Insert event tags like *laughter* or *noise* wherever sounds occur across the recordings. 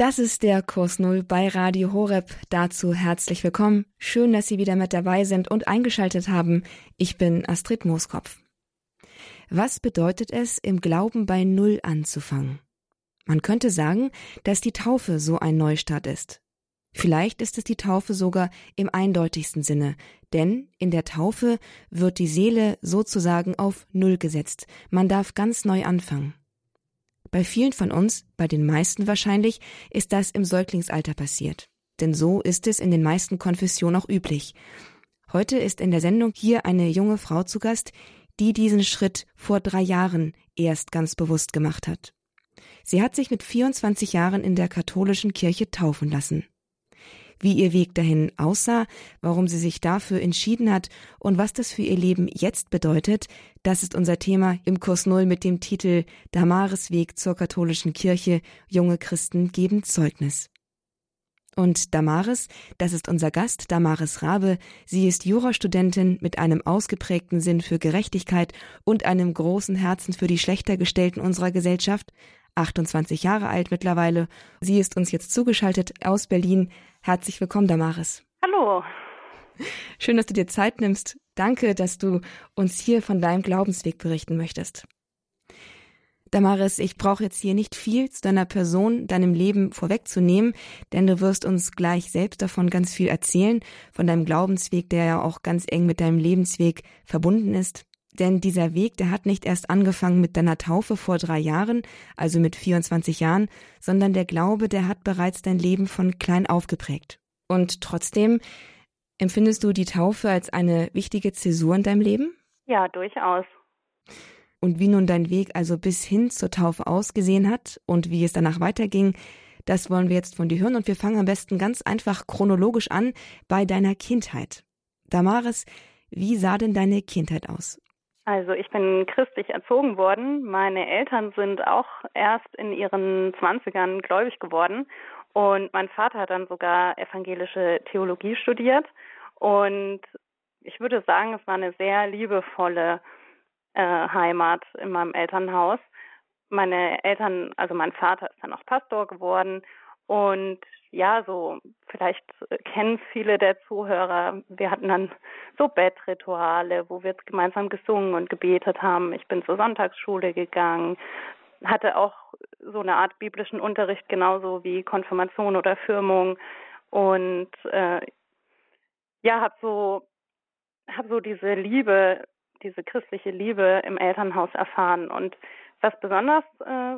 Das ist der Kurs Null bei Radio Horeb. Dazu herzlich willkommen. Schön, dass Sie wieder mit dabei sind und eingeschaltet haben. Ich bin Astrid Mooskopf. Was bedeutet es, im Glauben bei Null anzufangen? Man könnte sagen, dass die Taufe so ein Neustart ist. Vielleicht ist es die Taufe sogar im eindeutigsten Sinne, denn in der Taufe wird die Seele sozusagen auf Null gesetzt. Man darf ganz neu anfangen. Bei vielen von uns, bei den meisten wahrscheinlich, ist das im Säuglingsalter passiert. Denn so ist es in den meisten Konfessionen auch üblich. Heute ist in der Sendung hier eine junge Frau zu Gast, die diesen Schritt vor drei Jahren erst ganz bewusst gemacht hat. Sie hat sich mit 24 Jahren in der katholischen Kirche taufen lassen wie ihr Weg dahin aussah, warum sie sich dafür entschieden hat und was das für ihr Leben jetzt bedeutet, das ist unser Thema im Kurs Null mit dem Titel Damares Weg zur katholischen Kirche, junge Christen geben Zeugnis. Und Damaris, das ist unser Gast, Damaris Rabe. Sie ist Jurastudentin mit einem ausgeprägten Sinn für Gerechtigkeit und einem großen Herzen für die Schlechtergestellten unserer Gesellschaft. 28 Jahre alt mittlerweile. Sie ist uns jetzt zugeschaltet aus Berlin. Herzlich willkommen, Damaris. Hallo. Schön, dass du dir Zeit nimmst. Danke, dass du uns hier von deinem Glaubensweg berichten möchtest. Damaris, ich brauche jetzt hier nicht viel zu deiner Person, deinem Leben vorwegzunehmen, denn du wirst uns gleich selbst davon ganz viel erzählen, von deinem Glaubensweg, der ja auch ganz eng mit deinem Lebensweg verbunden ist. Denn dieser Weg, der hat nicht erst angefangen mit deiner Taufe vor drei Jahren, also mit 24 Jahren, sondern der Glaube, der hat bereits dein Leben von klein auf geprägt. Und trotzdem empfindest du die Taufe als eine wichtige Zäsur in deinem Leben? Ja, durchaus. Und wie nun dein Weg also bis hin zur Taufe ausgesehen hat und wie es danach weiterging, das wollen wir jetzt von dir hören und wir fangen am besten ganz einfach chronologisch an bei deiner Kindheit. Damaris, wie sah denn deine Kindheit aus? Also ich bin christlich erzogen worden. Meine Eltern sind auch erst in ihren Zwanzigern gläubig geworden. Und mein Vater hat dann sogar evangelische Theologie studiert. Und ich würde sagen, es war eine sehr liebevolle äh, Heimat in meinem Elternhaus. Meine Eltern, also mein Vater ist dann auch Pastor geworden und ja, so vielleicht kennen viele der Zuhörer. Wir hatten dann so Bettrituale, wo wir gemeinsam gesungen und gebetet haben. Ich bin zur Sonntagsschule gegangen, hatte auch so eine Art biblischen Unterricht, genauso wie Konfirmation oder Firmung. Und äh, ja, habe so, hab so diese Liebe, diese christliche Liebe im Elternhaus erfahren. Und was besonders äh,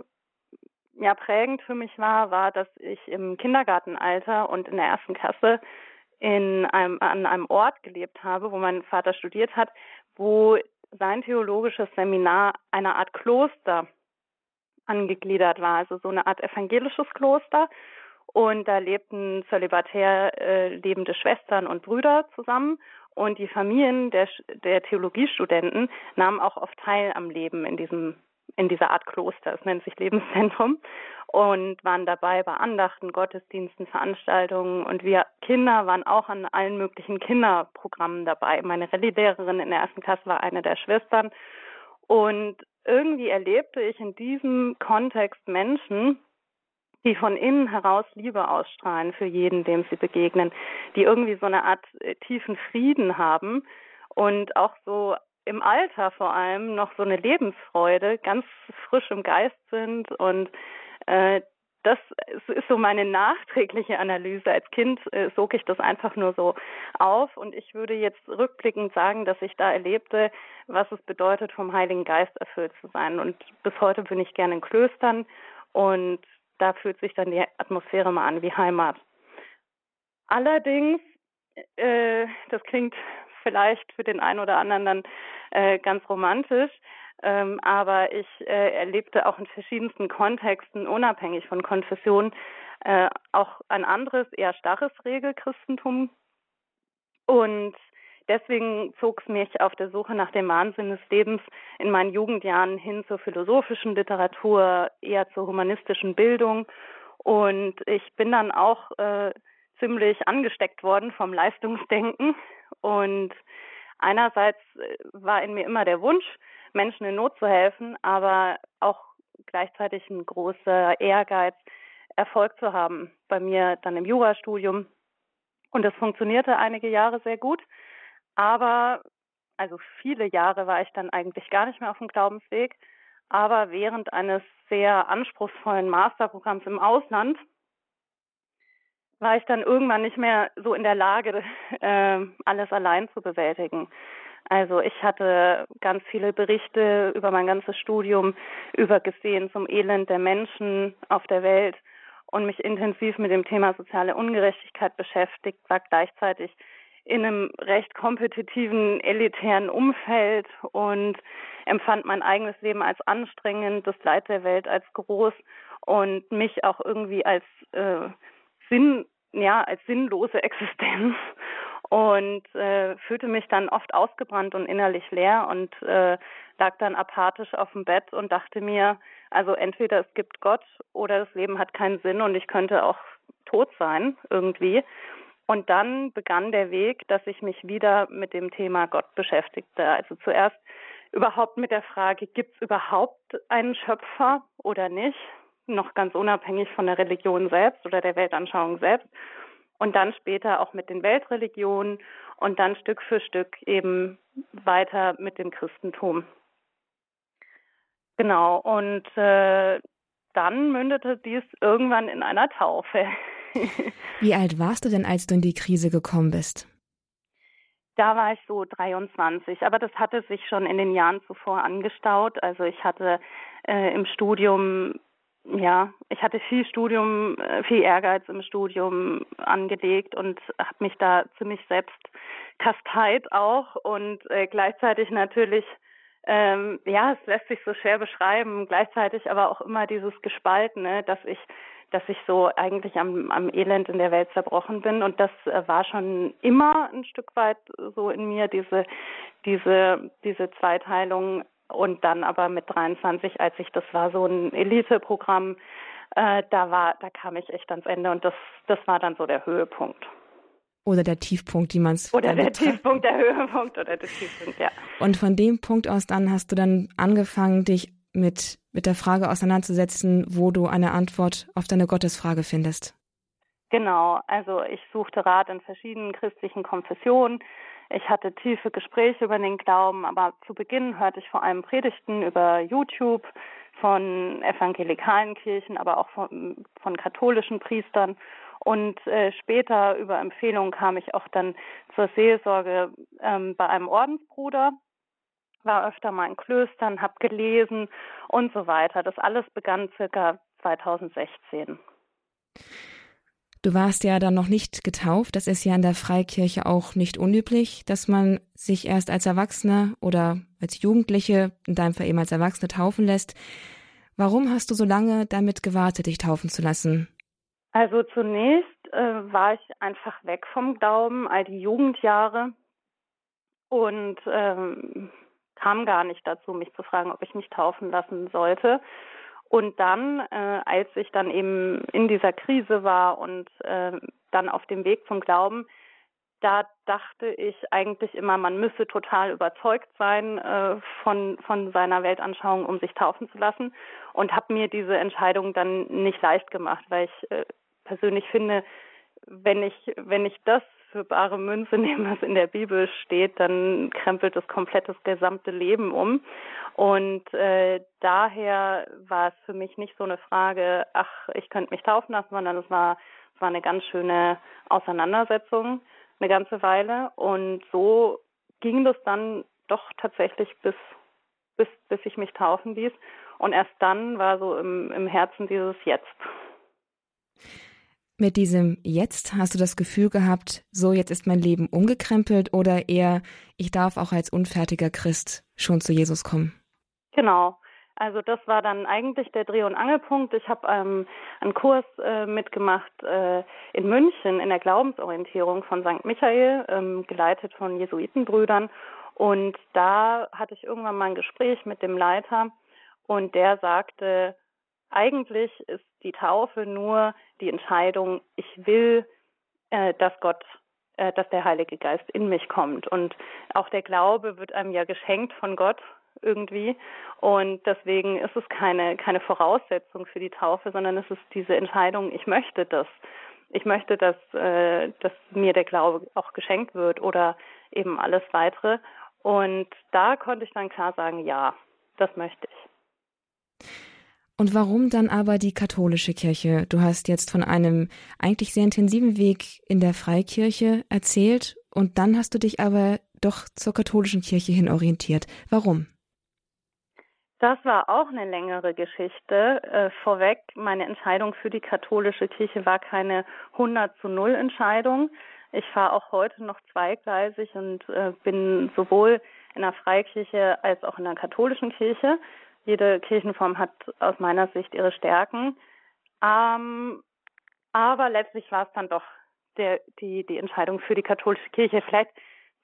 ja prägend für mich war, war, dass ich im Kindergartenalter und in der ersten Klasse in einem, an einem Ort gelebt habe, wo mein Vater studiert hat, wo sein theologisches Seminar einer Art Kloster angegliedert war, also so eine Art evangelisches Kloster. Und da lebten zölibatär äh, lebende Schwestern und Brüder zusammen. Und die Familien der, der Theologiestudenten nahmen auch oft teil am Leben in diesem in dieser Art Kloster. Es nennt sich Lebenszentrum und waren dabei bei Andachten, Gottesdiensten, Veranstaltungen und wir Kinder waren auch an allen möglichen Kinderprogrammen dabei. Meine Rallye-Lehrerin in der ersten Klasse war eine der Schwestern und irgendwie erlebte ich in diesem Kontext Menschen, die von innen heraus Liebe ausstrahlen für jeden, dem sie begegnen, die irgendwie so eine Art äh, tiefen Frieden haben und auch so im Alter vor allem noch so eine Lebensfreude, ganz frisch im Geist sind und äh, das ist so meine nachträgliche Analyse. Als Kind äh, sog ich das einfach nur so auf und ich würde jetzt rückblickend sagen, dass ich da erlebte, was es bedeutet, vom Heiligen Geist erfüllt zu sein. Und bis heute bin ich gerne in Klöstern und da fühlt sich dann die Atmosphäre mal an wie Heimat. Allerdings, äh, das klingt vielleicht für den einen oder anderen dann äh, ganz romantisch. Ähm, aber ich äh, erlebte auch in verschiedensten Kontexten, unabhängig von Konfession, äh, auch ein anderes, eher starres Regelchristentum. Und deswegen zog es mich auf der Suche nach dem Wahnsinn des Lebens in meinen Jugendjahren hin zur philosophischen Literatur, eher zur humanistischen Bildung. Und ich bin dann auch äh, ziemlich angesteckt worden vom Leistungsdenken und einerseits äh, war in mir immer der Wunsch, Menschen in Not zu helfen, aber auch gleichzeitig ein großer Ehrgeiz, Erfolg zu haben. Bei mir dann im Jurastudium. Und das funktionierte einige Jahre sehr gut. Aber, also viele Jahre war ich dann eigentlich gar nicht mehr auf dem Glaubensweg. Aber während eines sehr anspruchsvollen Masterprogramms im Ausland war ich dann irgendwann nicht mehr so in der Lage, *laughs* äh, alles allein zu bewältigen. Also ich hatte ganz viele Berichte über mein ganzes Studium übergesehen zum Elend der Menschen auf der Welt und mich intensiv mit dem Thema soziale Ungerechtigkeit beschäftigt, war gleichzeitig in einem recht kompetitiven, elitären Umfeld und empfand mein eigenes Leben als anstrengend, das Leid der Welt als groß und mich auch irgendwie als äh, Sinn, ja, als sinnlose Existenz und äh, fühlte mich dann oft ausgebrannt und innerlich leer und äh, lag dann apathisch auf dem Bett und dachte mir, also entweder es gibt Gott oder das Leben hat keinen Sinn und ich könnte auch tot sein irgendwie. Und dann begann der Weg, dass ich mich wieder mit dem Thema Gott beschäftigte. Also zuerst überhaupt mit der Frage, gibt es überhaupt einen Schöpfer oder nicht? Noch ganz unabhängig von der Religion selbst oder der Weltanschauung selbst. Und dann später auch mit den Weltreligionen und dann Stück für Stück eben weiter mit dem Christentum. Genau, und äh, dann mündete dies irgendwann in einer Taufe. *laughs* Wie alt warst du denn, als du in die Krise gekommen bist? Da war ich so 23, aber das hatte sich schon in den Jahren zuvor angestaut. Also ich hatte äh, im Studium, ja, ich hatte viel Studium, äh, viel Ehrgeiz im Studium angelegt und habe mich da ziemlich selbst kasteit auch und äh, gleichzeitig natürlich ähm, ja, es lässt sich so schwer beschreiben, gleichzeitig aber auch immer dieses Gespaltene, dass ich dass ich so eigentlich am, am Elend in der Welt zerbrochen bin. Und das äh, war schon immer ein Stück weit so in mir, diese, diese, diese Zweiteilung. Und dann aber mit 23, als ich, das war so ein Elite-Programm, äh, da war, da kam ich echt ans Ende und das, das war dann so der Höhepunkt. Oder der Tiefpunkt, wie man es Oder der Tiefpunkt, der Höhepunkt oder der Tiefpunkt, ja. Und von dem Punkt aus dann hast du dann angefangen, dich mit, mit der Frage auseinanderzusetzen, wo du eine Antwort auf deine Gottesfrage findest. Genau, also ich suchte Rat in verschiedenen christlichen Konfessionen. Ich hatte tiefe Gespräche über den Glauben, aber zu Beginn hörte ich vor allem Predigten über YouTube von evangelikalen Kirchen, aber auch von, von katholischen Priestern und äh, später über Empfehlungen kam ich auch dann zur Seelsorge ähm, bei einem Ordensbruder, war öfter mal in Klöstern, habe gelesen und so weiter. Das alles begann circa 2016. Du warst ja dann noch nicht getauft. Das ist ja in der Freikirche auch nicht unüblich, dass man sich erst als Erwachsene oder als Jugendliche, in deinem Fall eben als Erwachsene, taufen lässt. Warum hast du so lange damit gewartet, dich taufen zu lassen? Also zunächst äh, war ich einfach weg vom Glauben, all die Jugendjahre und ähm, kam gar nicht dazu, mich zu fragen, ob ich mich taufen lassen sollte. Und dann, äh, als ich dann eben in dieser Krise war und äh, dann auf dem Weg zum Glauben, da dachte ich eigentlich immer, man müsse total überzeugt sein äh, von, von seiner Weltanschauung, um sich taufen zu lassen. Und habe mir diese Entscheidung dann nicht leicht gemacht, weil ich äh, persönlich finde, wenn ich, wenn ich das für bare Münze *laughs* nehme, was in der Bibel steht, dann krempelt das komplett das gesamte Leben um. Und äh, daher war es für mich nicht so eine Frage, ach, ich könnte mich taufen lassen, sondern es war, es war eine ganz schöne Auseinandersetzung, eine ganze Weile. Und so ging das dann doch tatsächlich bis, bis, bis ich mich taufen ließ. Und erst dann war so im, im Herzen dieses Jetzt. Mit diesem Jetzt hast du das Gefühl gehabt, so jetzt ist mein Leben umgekrempelt oder eher, ich darf auch als unfertiger Christ schon zu Jesus kommen? Genau. Also das war dann eigentlich der Dreh- und Angelpunkt. Ich habe ähm, einen Kurs äh, mitgemacht äh, in München in der Glaubensorientierung von St. Michael, ähm, geleitet von Jesuitenbrüdern. Und da hatte ich irgendwann mal ein Gespräch mit dem Leiter und der sagte, eigentlich ist die Taufe nur die Entscheidung, ich will, äh, dass Gott, äh, dass der Heilige Geist in mich kommt. Und auch der Glaube wird einem ja geschenkt von Gott. irgendwie. Und deswegen ist es keine, keine Voraussetzung für die Taufe, sondern es ist diese Entscheidung, ich möchte das. Ich möchte, dass, äh, dass mir der Glaube auch geschenkt wird oder eben alles weitere. Und da konnte ich dann klar sagen, ja, das möchte ich. Und warum dann aber die katholische Kirche? Du hast jetzt von einem eigentlich sehr intensiven Weg in der Freikirche erzählt und dann hast du dich aber doch zur katholischen Kirche hin orientiert. Warum? Das war auch eine längere Geschichte. Äh, vorweg, meine Entscheidung für die katholische Kirche war keine 100 zu 0 Entscheidung. Ich fahre auch heute noch zweigleisig und äh, bin sowohl in der Freikirche als auch in der katholischen Kirche. Jede Kirchenform hat aus meiner Sicht ihre Stärken. Ähm, aber letztlich war es dann doch der, die, die Entscheidung für die katholische Kirche. Vielleicht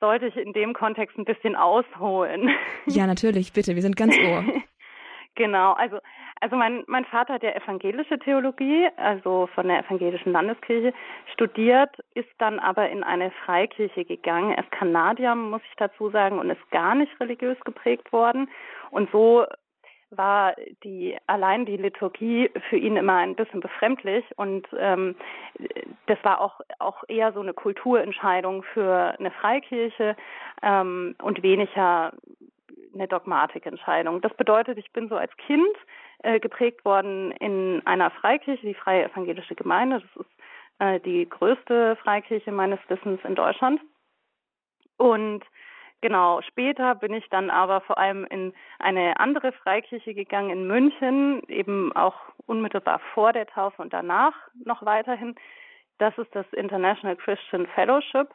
sollte ich in dem Kontext ein bisschen ausholen. Ja, natürlich, bitte, wir sind ganz ohr. *laughs* genau, also, also mein, mein Vater hat ja evangelische Theologie, also von der evangelischen Landeskirche studiert, ist dann aber in eine Freikirche gegangen. Er ist Kanadier, muss ich dazu sagen, und ist gar nicht religiös geprägt worden. Und so war die allein die Liturgie für ihn immer ein bisschen befremdlich und ähm, das war auch auch eher so eine Kulturentscheidung für eine Freikirche ähm, und weniger eine Dogmatikentscheidung. Das bedeutet, ich bin so als Kind äh, geprägt worden in einer Freikirche, die Freie Evangelische Gemeinde. Das ist äh, die größte Freikirche meines Wissens in Deutschland und Genau, später bin ich dann aber vor allem in eine andere Freikirche gegangen in München, eben auch unmittelbar vor der Taufe und danach noch weiterhin. Das ist das International Christian Fellowship.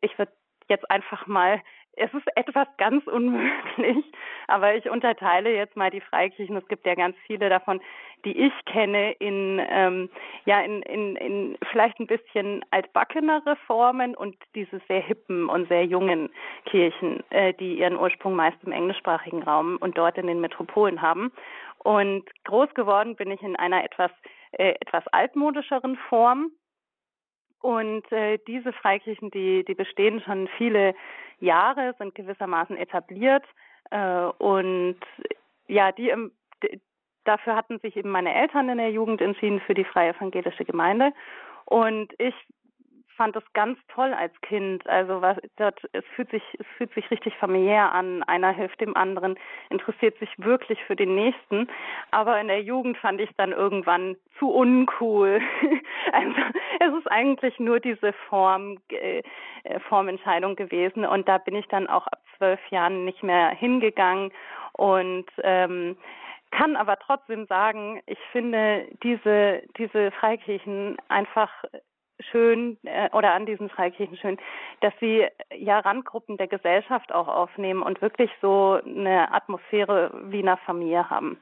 Ich würde jetzt einfach mal es ist etwas ganz unmöglich, *laughs* aber ich unterteile jetzt mal die Freikirchen. Es gibt ja ganz viele davon, die ich kenne, in ähm, ja in, in, in vielleicht ein bisschen altbackenere Formen und diese sehr hippen und sehr jungen Kirchen, äh, die ihren Ursprung meist im englischsprachigen Raum und dort in den Metropolen haben. Und groß geworden bin ich in einer etwas äh, etwas altmodischeren Form und äh, diese Freikirchen, die, die bestehen schon viele Jahre, sind gewissermaßen etabliert. Äh, und ja, die im, dafür hatten sich eben meine Eltern in der Jugend entschieden für die Freie Evangelische Gemeinde. Und ich fand das ganz toll als Kind. Also was dort, es fühlt sich, es fühlt sich richtig familiär an. Einer hilft dem anderen, interessiert sich wirklich für den Nächsten. Aber in der Jugend fand ich dann irgendwann zu uncool. *laughs* also es ist eigentlich nur diese Form, äh, Formentscheidung gewesen. Und da bin ich dann auch ab zwölf Jahren nicht mehr hingegangen und ähm, kann aber trotzdem sagen, ich finde diese, diese Freikirchen einfach schön äh, oder an diesen Freikirchen schön, dass sie ja Randgruppen der Gesellschaft auch aufnehmen und wirklich so eine Atmosphäre wie einer Familie haben.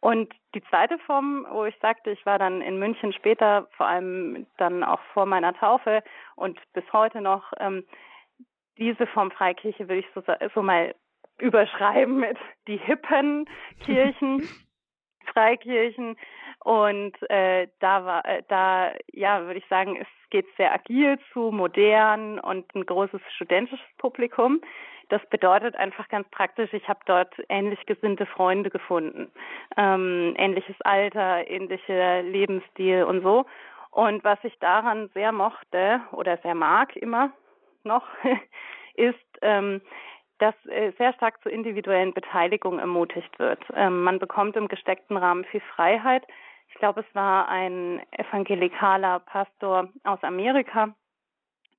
Und die zweite Form, wo ich sagte, ich war dann in München später, vor allem dann auch vor meiner Taufe und bis heute noch, ähm, diese Form Freikirche will ich so, so mal überschreiben mit die hippen Kirchen, *laughs* Freikirchen, und äh, da war, äh, da ja, würde ich sagen, es geht sehr agil zu, modern und ein großes studentisches Publikum. Das bedeutet einfach ganz praktisch, ich habe dort ähnlich gesinnte Freunde gefunden, ähm, ähnliches Alter, ähnlicher Lebensstil und so. Und was ich daran sehr mochte oder sehr mag immer noch, *laughs* ist, ähm, dass äh, sehr stark zur individuellen Beteiligung ermutigt wird. Ähm, man bekommt im gesteckten Rahmen viel Freiheit, ich glaube, es war ein evangelikaler Pastor aus Amerika,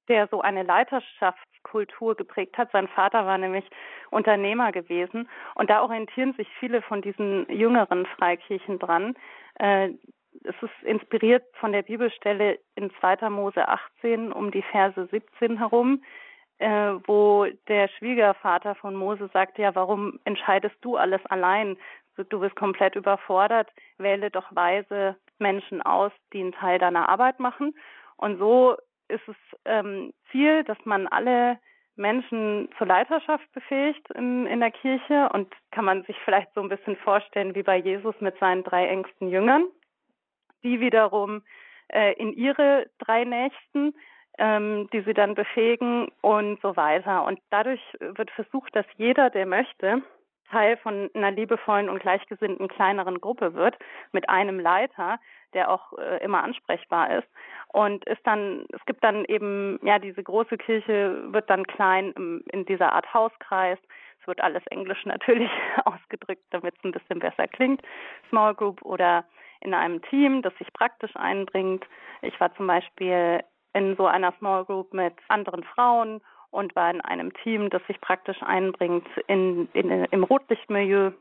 der so eine Leiterschaftskultur geprägt hat. Sein Vater war nämlich Unternehmer gewesen und da orientieren sich viele von diesen jüngeren Freikirchen dran. Äh, es ist inspiriert von der Bibelstelle in 2. Mose 18 um die Verse 17 herum, äh, wo der Schwiegervater von Mose sagt, ja, warum entscheidest du alles allein? du bist komplett überfordert, wähle doch weise Menschen aus, die einen Teil deiner Arbeit machen. Und so ist es ähm, Ziel, dass man alle Menschen zur Leiterschaft befähigt in, in der Kirche und kann man sich vielleicht so ein bisschen vorstellen wie bei Jesus mit seinen drei engsten Jüngern, die wiederum äh, in ihre drei Nächsten, ähm, die sie dann befähigen und so weiter. Und dadurch wird versucht, dass jeder, der möchte, Teil von einer liebevollen und gleichgesinnten kleineren Gruppe wird, mit einem Leiter, der auch äh, immer ansprechbar ist. Und ist dann, es gibt dann eben, ja, diese große Kirche wird dann klein im, in dieser Art Hauskreis. Es wird alles Englisch *laughs* natürlich ausgedrückt, damit es ein bisschen besser klingt. Small Group oder in einem Team, das sich praktisch einbringt. Ich war zum Beispiel in so einer Small Group mit anderen Frauen und war in einem Team, das sich praktisch einbringt in, in, im Rotlichtmilieu.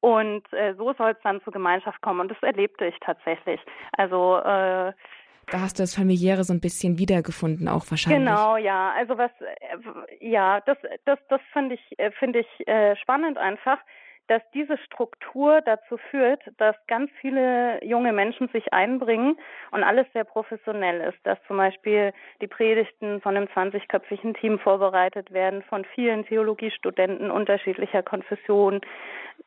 Und äh, so soll es dann zur Gemeinschaft kommen. Und das erlebte ich tatsächlich. Also äh, da hast du das familiäre so ein bisschen wiedergefunden, auch wahrscheinlich. Genau, ja. Also was, äh, ja, das, das, das finde ich, äh, finde ich äh, spannend einfach, dass diese Struktur dazu führt, dass ganz viele junge Menschen sich einbringen und alles sehr professionell ist, dass zum Beispiel die Predigten von einem 20-köpfigen Team vorbereitet werden, von vielen Theologiestudenten unterschiedlicher Konfession,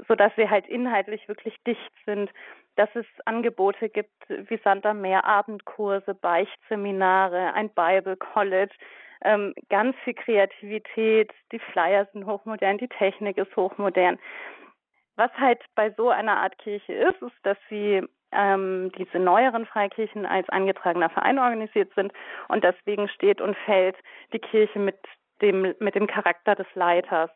so dass wir halt inhaltlich wirklich dicht sind, dass es Angebote gibt wie Sand am Meer, Abendkurse, Beichtseminare, ein Bible College, ähm, ganz viel Kreativität, die Flyer sind hochmodern, die Technik ist hochmodern. Was halt bei so einer Art Kirche ist, ist, dass sie ähm, diese neueren Freikirchen als eingetragener Verein organisiert sind und deswegen steht und fällt die Kirche mit dem mit dem Charakter des Leiters.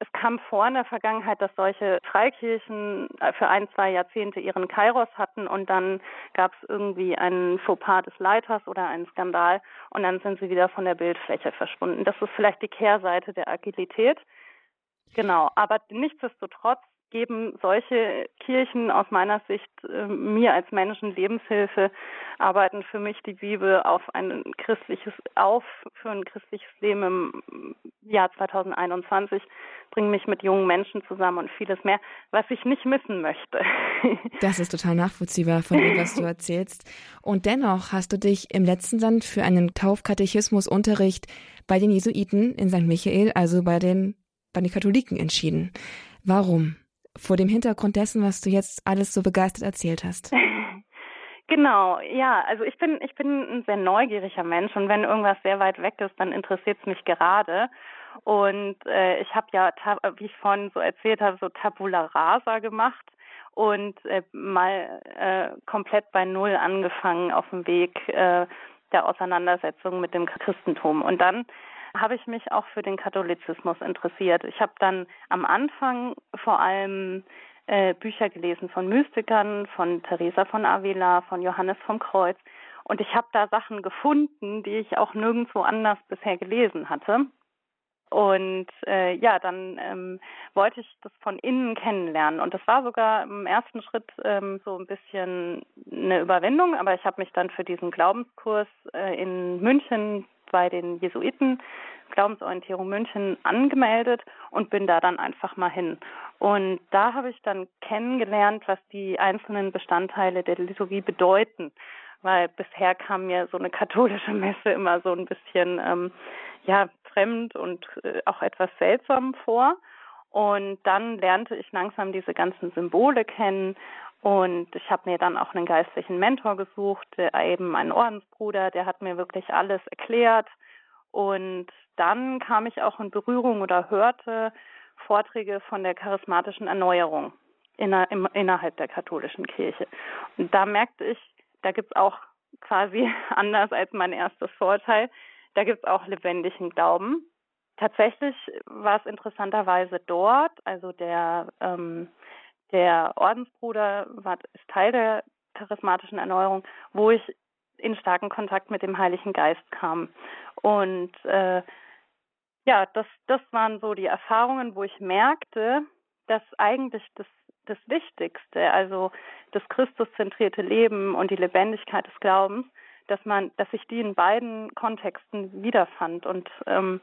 Es kam vor in der Vergangenheit, dass solche Freikirchen äh, für ein, zwei Jahrzehnte ihren Kairos hatten und dann gab es irgendwie einen Fauxpas des Leiters oder einen Skandal und dann sind sie wieder von der Bildfläche verschwunden. Das ist vielleicht die Kehrseite der Agilität. Genau, aber nichtsdestotrotz geben solche Kirchen aus meiner Sicht äh, mir als Menschen Lebenshilfe, arbeiten für mich die Bibel auf ein christliches auf für ein christliches Leben im Jahr 2021, bringen mich mit jungen Menschen zusammen und vieles mehr, was ich nicht missen möchte. *laughs* Das ist total nachvollziehbar von dem, was du erzählst. Und dennoch hast du dich im letzten Land für einen Taufkatechismusunterricht bei den Jesuiten in St. Michael, also bei den bei den Katholiken entschieden. Warum? Vor dem Hintergrund dessen, was du jetzt alles so begeistert erzählt hast? *laughs* Genau, ja, also ich bin ich bin ein sehr neugieriger Mensch und wenn irgendwas sehr weit weg ist, dann interessiert es mich gerade. Und äh, ich habe ja, wie ich vorhin so erzählt habe, so Tabula Rasa gemacht und äh, mal äh, komplett bei Null angefangen auf dem Weg äh, der Auseinandersetzung mit dem Christentum. Und dann habe ich mich auch für den Katholizismus interessiert. Ich habe dann am Anfang vor allem äh, Bücher gelesen von Mystikern, von Teresa von Avila, von Johannes vom Kreuz. Und ich habe da Sachen gefunden, die ich auch nirgendwo anders bisher gelesen hatte. Und äh, ja, dann ähm, wollte ich das von innen kennenlernen. Und das war sogar im ersten Schritt ähm, so ein bisschen eine Überwindung, aber ich habe mich dann für diesen Glaubenskurs äh, in München bei den Jesuiten Glaubensorientierung München angemeldet und bin da dann einfach mal hin. Und da habe ich dann kennengelernt, was die einzelnen Bestandteile der Liturgie bedeuten. Weil bisher kam mir so eine katholische Messe immer so ein bisschen ähm, ja fremd und äh, auch etwas seltsam vor. Und dann lernte ich langsam diese ganzen Symbole kennen und ich habe mir dann auch einen geistlichen Mentor gesucht, eben einen Ordensbruder, der hat mir wirklich alles erklärt. Und dann kam ich auch in Berührung oder hörte Vorträge von der charismatischen Erneuerung inner, im, innerhalb der katholischen Kirche. Und da merkte ich, da gibt's auch quasi *laughs* anders als mein erstes Vorteil, da gibt's auch lebendigen Glauben. Tatsächlich war es interessanterweise dort, also der ähm, der Ordensbruder war, ist Teil der charismatischen Erneuerung, wo ich in starken Kontakt mit dem Heiligen Geist kam. Und äh, ja, das, das waren so die Erfahrungen, wo ich merkte, dass eigentlich das, das Wichtigste, also das Christuszentrierte Leben und die Lebendigkeit des Glaubens, dass man, dass ich die in beiden Kontexten wiederfand. Und ähm,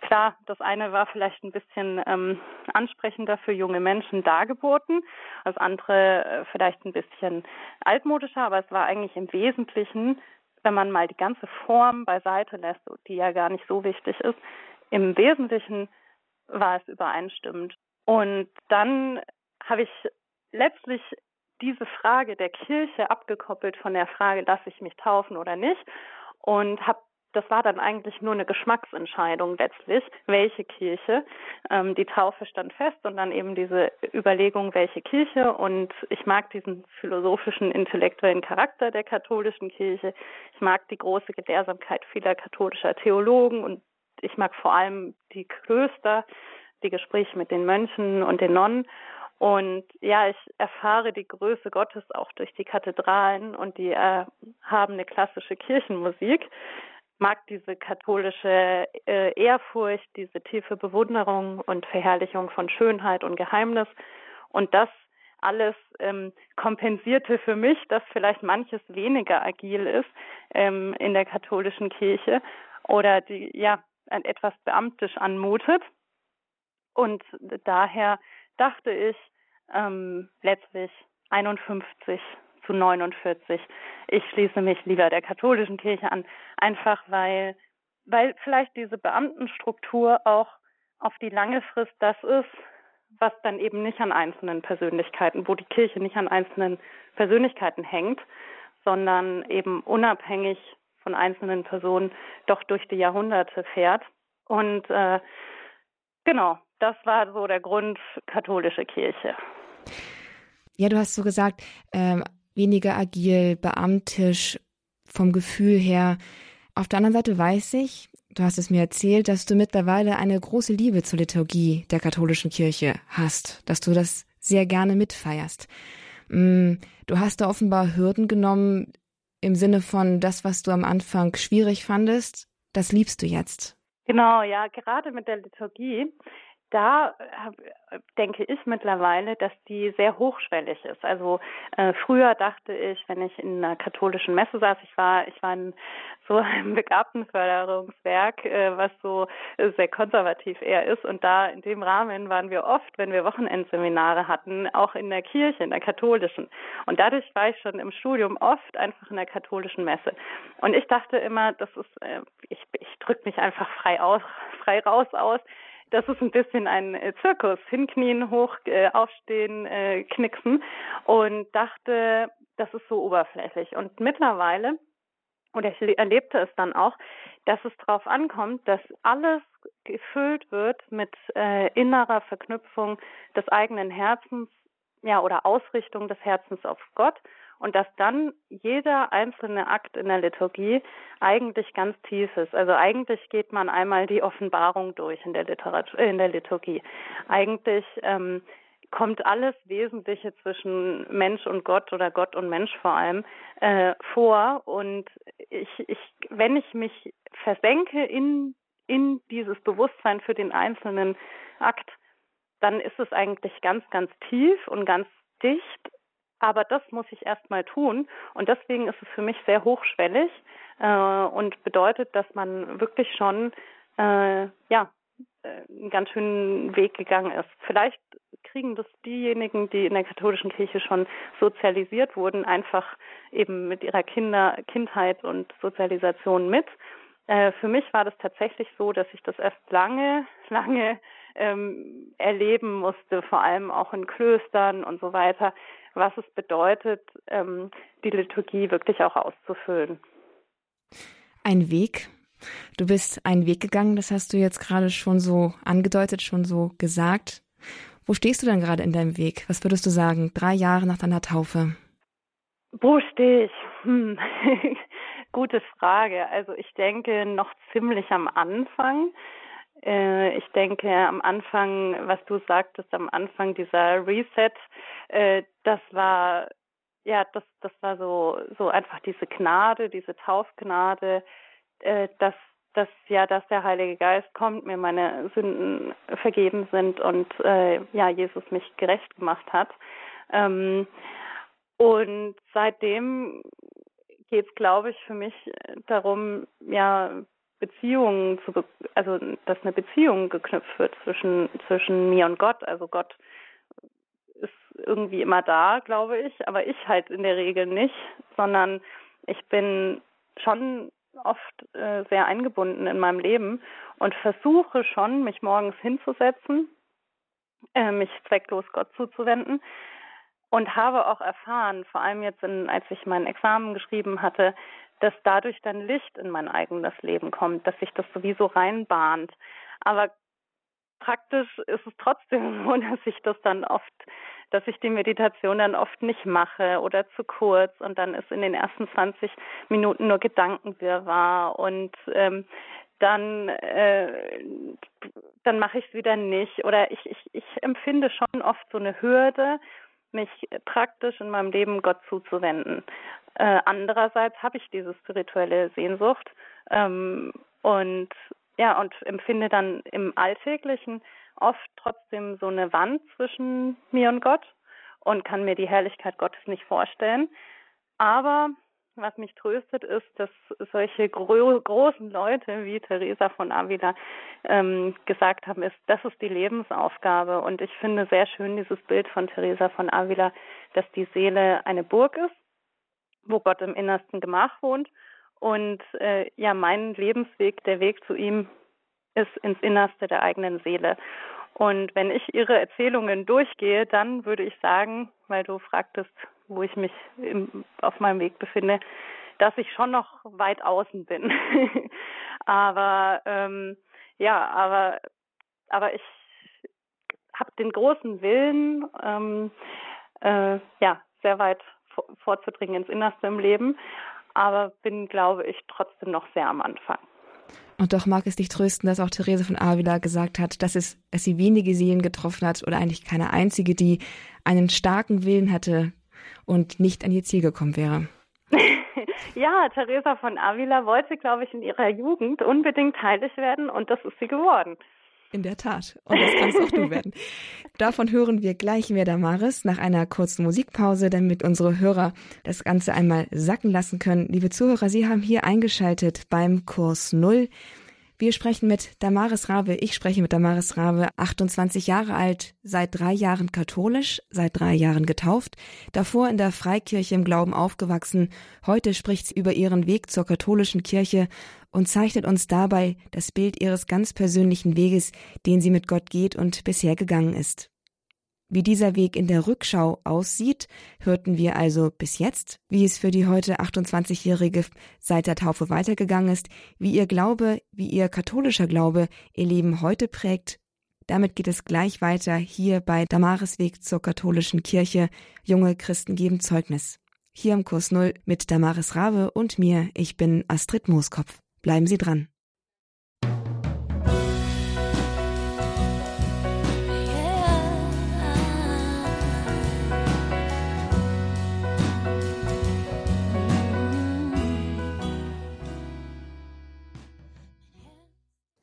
klar, das eine war vielleicht ein bisschen ähm, ansprechender für junge Menschen dargeboten, das andere äh, vielleicht ein bisschen altmodischer, aber es war eigentlich im Wesentlichen, wenn man mal die ganze Form beiseite lässt, die ja gar nicht so wichtig ist, im Wesentlichen war es übereinstimmend. Und dann habe ich letztlich diese Frage der Kirche abgekoppelt von der Frage, lasse ich mich taufen oder nicht und habe das war dann eigentlich nur eine Geschmacksentscheidung letztlich, welche Kirche. Ähm, die Taufe stand fest und dann eben diese Überlegung, welche Kirche. Und ich mag diesen philosophischen, intellektuellen Charakter der katholischen Kirche. Ich mag die große Gelehrsamkeit vieler katholischer Theologen und ich mag vor allem die Klöster, die Gespräche mit den Mönchen und den Nonnen. Und ja, ich erfahre die Größe Gottes auch durch die Kathedralen und die äh, haben eine klassische Kirchenmusik mag diese katholische äh, Ehrfurcht, diese tiefe Bewunderung und Verherrlichung von Schönheit und Geheimnis. Und das alles ähm, kompensierte für mich, dass vielleicht manches weniger agil ist ähm, in der katholischen Kirche oder die ja etwas beamtisch anmutet. Und daher dachte ich ähm, letztlich 51 zu 49. Ich schließe mich lieber der katholischen Kirche an, einfach weil, weil vielleicht diese Beamtenstruktur auch auf die lange Frist das ist, was dann eben nicht an einzelnen Persönlichkeiten, wo die Kirche nicht an einzelnen Persönlichkeiten hängt, sondern eben unabhängig von einzelnen Personen doch durch die Jahrhunderte fährt. Und äh, genau, das war so der Grund katholische Kirche. Ja, du hast so gesagt, ähm, weniger agil, beamtisch vom Gefühl her. Auf der anderen Seite weiß ich, du hast es mir erzählt, dass du mittlerweile eine große Liebe zur Liturgie der katholischen Kirche hast, dass du das sehr gerne mitfeierst. Mm, du hast da offenbar Hürden genommen im Sinne von das, was du am Anfang schwierig fandest, das liebst du jetzt. Genau, ja, gerade mit der Liturgie da äh, denke ich mittlerweile, dass die sehr hochschwellig ist. Also äh, früher dachte ich, wenn ich in einer katholischen Messe saß, ich war, ich war in so einem *laughs* Begabtenförderungswerk, äh, was so sehr konservativ eher ist. Und da in dem Rahmen waren wir oft, wenn wir Wochenendseminare hatten, auch in der Kirche, in der katholischen. Und dadurch war ich schon im Studium oft einfach in der katholischen Messe. Und ich dachte immer, das ist, äh, ich, ich drücke mich einfach frei aus, *laughs* frei raus aus das ist ein bisschen ein äh, Zirkus. Hinknien, hoch, äh, aufstehen, äh, knicksen. Und dachte, das ist so oberflächlich. Und mittlerweile, und ich erlebte es dann auch, dass es darauf ankommt, dass alles gefüllt wird mit äh, innerer Verknüpfung des eigenen Herzens, ja, oder Ausrichtung des Herzens auf Gott und dass dann jeder einzelne Akt in der Liturgie eigentlich ganz tief ist. Also eigentlich geht man einmal die Offenbarung durch in der Literatur, in der Liturgie. Eigentlich ähm, kommt alles Wesentliche zwischen Mensch und Gott oder Gott und Mensch vor allem äh, vor. Und ich, ich, wenn ich mich versenke in, in dieses Bewusstsein für den einzelnen Akt, dann ist es eigentlich ganz, ganz tief und ganz dicht aber das muss ich erstmal tun. Und deswegen ist es für mich sehr hochschwellig äh, und bedeutet, dass man wirklich schon äh, ja, äh, einen ganz schönen Weg gegangen ist. Vielleicht kriegen das diejenigen, die in der katholischen Kirche schon sozialisiert wurden, einfach eben mit ihrer Kinder, Kindheit und Sozialisation mit. Äh, für mich war das tatsächlich so, dass ich das erst lange, lange ähm, erleben musste, vor allem auch in Klöstern und so weiter, was es bedeutet, ähm, die Liturgie wirklich auch auszufüllen. Ein Weg. Du bist einen Weg gegangen, das hast du jetzt gerade schon so angedeutet, schon so gesagt. Wo stehst du denn gerade in deinem Weg? Was würdest du sagen, drei Jahre nach deiner Taufe? Wo stehe ich? Hm. *laughs* Gute Frage. Also ich denke noch ziemlich am Anfang. Äh, ich denke, am Anfang, was du sagtest, am Anfang dieser Reset, äh, das war, ja, das, das war so, so einfach diese Gnade, diese Taufgnade, äh, dass, dass ja, dass der Heilige Geist kommt, mir meine Sünden vergeben sind und ja, Jesus mich gerecht gemacht hat. Ähm, und seitdem geht es, glaube ich, für mich darum, ja, Beziehungen zu, also dass eine Beziehung geknüpft wird zwischen zwischen mir und Gott. Also Gott ist irgendwie immer da, glaube ich, aber ich halt in der Regel nicht, sondern ich bin schon oft äh, sehr eingebunden in meinem Leben und versuche schon, mich morgens hinzusetzen, äh, mich zwecklos Gott zuzuwenden und habe auch erfahren, vor allem jetzt, in, als ich mein Examen geschrieben hatte, dass dadurch dann Licht in mein eigenes Leben kommt, dass sich das sowieso reinbahnt. Aber praktisch ist es trotzdem *laughs* so, dass ich das dann oft, dass ich die Meditation dann oft nicht mache oder zu kurz und dann ist in den ersten 20 Minuten nur Gedankenwirrwarr und ähm, dann äh, dann mache ich es wieder nicht oder ich, ich ich empfinde schon oft so eine Hürde mich praktisch in meinem Leben Gott zuzuwenden. Äh, andererseits habe ich diese spirituelle Sehnsucht ähm, und ja und empfinde dann im Alltäglichen oft trotzdem so eine Wand zwischen mir und Gott und kann mir die Herrlichkeit Gottes nicht vorstellen. Aber was mich tröstet, ist, dass solche gro großen Leute wie Teresa von Avila ähm, gesagt haben, ist, das ist die Lebensaufgabe. Und ich finde sehr schön dieses Bild von Teresa von Avila, dass die Seele eine Burg ist, wo Gott im innersten Gemach wohnt. Und äh, ja, mein Lebensweg, der Weg zu ihm, ist ins Innerste der eigenen Seele. Und wenn ich ihre Erzählungen durchgehe, dann würde ich sagen, weil du fragtest, wo ich mich im, auf meinem Weg befinde, dass ich schon noch weit außen bin. *laughs* aber ähm, ja, aber aber ich habe den großen Willen, ähm, äh, ja, sehr weit vorzudringen ins Innerste im Leben, aber bin, glaube ich, trotzdem noch sehr am Anfang. Und doch mag es dich trösten, dass auch Therese von Avila gesagt hat, dass es, dass sie wenige Seelen getroffen hat oder eigentlich keine einzige, die einen starken Willen hatte, und nicht an ihr Ziel gekommen wäre. *laughs* ja, Teresa von Avila wollte, glaube ich, in ihrer Jugend unbedingt heilig werden und das ist sie geworden. In der Tat. Und das kannst auch du werden. *laughs* Davon hören wir gleich mehr Damaris nach einer kurzen Musikpause, damit unsere Hörer das Ganze einmal sacken lassen können. Liebe Zuhörer, Sie haben hier eingeschaltet beim Kurs Null. Wir sprechen mit Damaris Rabe. Ich spreche mit Damaris Rabe, 28 Jahre alt, seit drei Jahren katholisch, seit drei Jahren getauft, davor in der Freikirche im Glauben aufgewachsen. Heute spricht sie über ihren Weg zur katholischen Kirche und zeichnet uns dabei das Bild ihres ganz persönlichen Weges, den sie mit Gott geht und bisher gegangen ist. Wie dieser Weg in der Rückschau aussieht, hörten wir also bis jetzt, wie es für die heute 28-Jährige seit der Taufe weitergegangen ist, wie ihr Glaube, wie ihr katholischer Glaube ihr Leben heute prägt. Damit geht es gleich weiter hier bei Damaris Weg zur katholischen Kirche. Junge Christen geben Zeugnis. Hier im Kurs Null mit Damaris Rabe und mir. Ich bin Astrid Mooskopf. Bleiben Sie dran.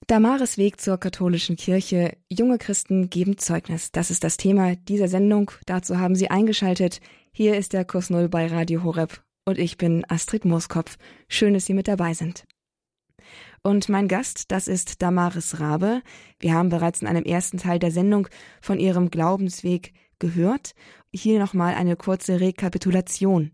Damaris Weg zur katholischen Kirche. Junge Christen geben Zeugnis. Das ist das Thema dieser Sendung. Dazu haben Sie eingeschaltet. Hier ist der Kurs Null bei Radio Horeb. Und ich bin Astrid Mooskopf. Schön, dass Sie mit dabei sind. Und mein Gast, das ist Damaris Rabe. Wir haben bereits in einem ersten Teil der Sendung von ihrem Glaubensweg gehört. Hier nochmal eine kurze Rekapitulation.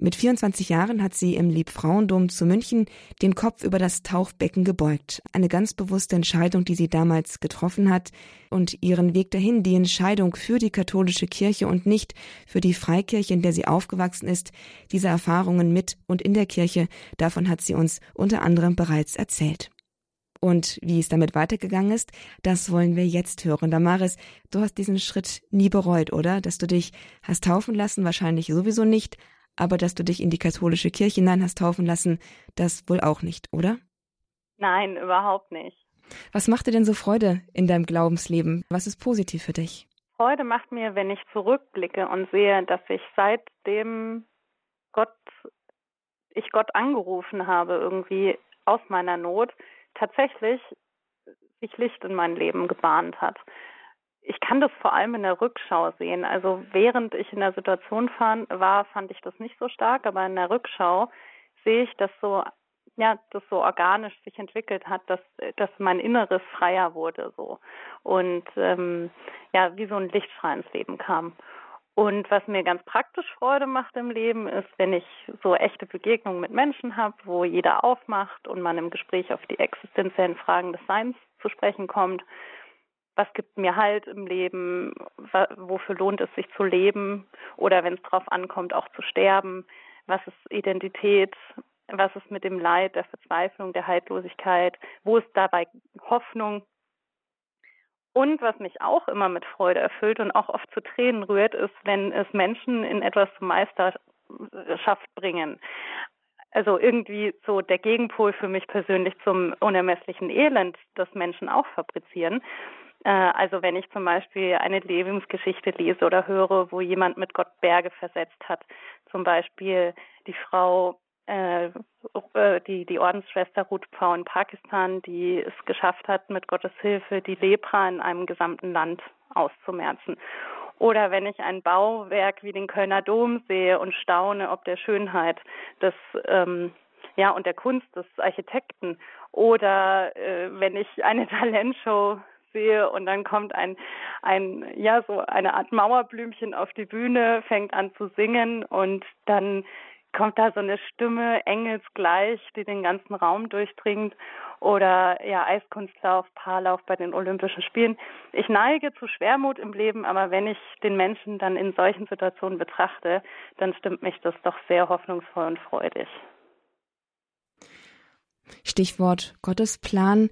Mit 24 Jahren hat sie im Liebfrauendom zu München den Kopf über das Taufbecken gebeugt. Eine ganz bewusste Entscheidung, die sie damals getroffen hat und ihren Weg dahin, die Entscheidung für die katholische Kirche und nicht für die Freikirche, in der sie aufgewachsen ist. Diese Erfahrungen mit und in der Kirche, davon hat sie uns unter anderem bereits erzählt. Und wie es damit weitergegangen ist, das wollen wir jetzt hören. Damaris, du hast diesen Schritt nie bereut, oder? Dass du dich hast taufen lassen, wahrscheinlich sowieso nicht, aber dass du dich in die katholische Kirche hinein hast taufen lassen, das wohl auch nicht, oder? Nein, überhaupt nicht. Was macht dir denn so Freude in deinem Glaubensleben? Was ist positiv für dich? Freude macht mir, wenn ich zurückblicke und sehe, dass ich seitdem Gott, ich Gott angerufen habe, irgendwie aus meiner Not, tatsächlich sich Licht in mein Leben gebahnt hat ich kann das vor allem in der Rückschau sehen. Also während ich in der Situation war, fand ich das nicht so stark, aber in der Rückschau sehe ich, dass so ja, das so organisch sich entwickelt hat, dass dass mein Inneres freier wurde so und ähm, ja, wie so ein Lichtstrahl ins Leben kam. Und was mir ganz praktisch Freude macht im Leben, ist, wenn ich so echte Begegnungen mit Menschen habe, wo jeder aufmacht und man im Gespräch auf die existenziellen Fragen des Seins zu sprechen kommt was gibt mir Halt im Leben, wofür lohnt es sich zu leben oder wenn es drauf ankommt, auch zu sterben, was ist Identität, was ist mit dem Leid, der Verzweiflung, der Haltlosigkeit, wo ist dabei Hoffnung. Und was mich auch immer mit Freude erfüllt und auch oft zu Tränen rührt, ist, wenn es Menschen in etwas zur Meisterschaft bringen. Also irgendwie so der Gegenpol für mich persönlich zum unermesslichen Elend, das Menschen auch fabrizieren. Äh, also wenn ich zum Beispiel eine Lebensgeschichte lese oder höre, wo jemand mit Gott Berge versetzt hat, zum Beispiel die Frau, äh, äh, die, die Ordensschwester Ruth Pau in Pakistan, die es geschafft hat, mit Gottes Hilfe die Lepra in einem gesamten Land auszumerzen. Oder wenn ich ein Bauwerk wie den Kölner Dom sehe und staune ob der Schönheit des ähm, ja und der Kunst des Architekten. Oder äh, wenn ich eine *laughs* Talentshow sehe und dann kommt ein, ein, ja, so eine Art Mauerblümchen auf die Bühne, fängt an zu singen und dann kommt da so eine Stimme engelsgleich, die den ganzen Raum durchdringt oder ja Eiskunstlauf, Paarlauf bei den Olympischen Spielen. Ich neige zu Schwermut im Leben, aber wenn ich den Menschen dann in solchen Situationen betrachte, dann stimmt mich das doch sehr hoffnungsvoll und freudig. Stichwort Gottesplan.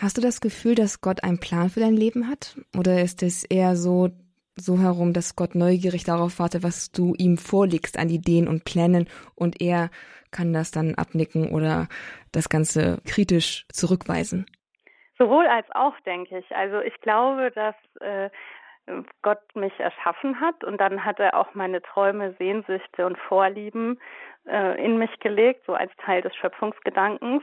Hast du das Gefühl, dass Gott einen Plan für dein Leben hat? Oder ist es eher so, so herum, dass Gott neugierig darauf wartet, was du ihm vorlegst an Ideen und Plänen und er kann das dann abnicken oder das Ganze kritisch zurückweisen? Sowohl als auch, denke ich. Also ich glaube, dass äh, Gott mich erschaffen hat und dann hat er auch meine Träume, Sehnsüchte und Vorlieben äh, in mich gelegt, so als Teil des Schöpfungsgedankens.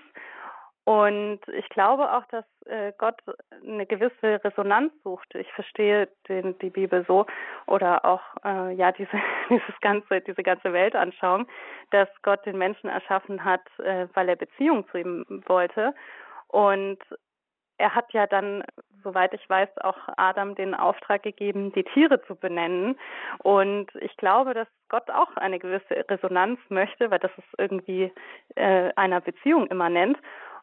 Und ich glaube auch, dass äh, Gott eine gewisse Resonanz sucht. Ich verstehe den, die Bibel so oder auch äh, ja diese *laughs* dieses ganze diese ganze Weltanschauung, dass Gott den Menschen erschaffen hat, äh, weil er Beziehung zu ihm wollte. Und er hat ja dann, soweit ich weiß, auch Adam den Auftrag gegeben, die Tiere zu benennen. Und ich glaube, dass Gott auch eine gewisse Resonanz möchte, weil das ist irgendwie äh, einer Beziehung immanent.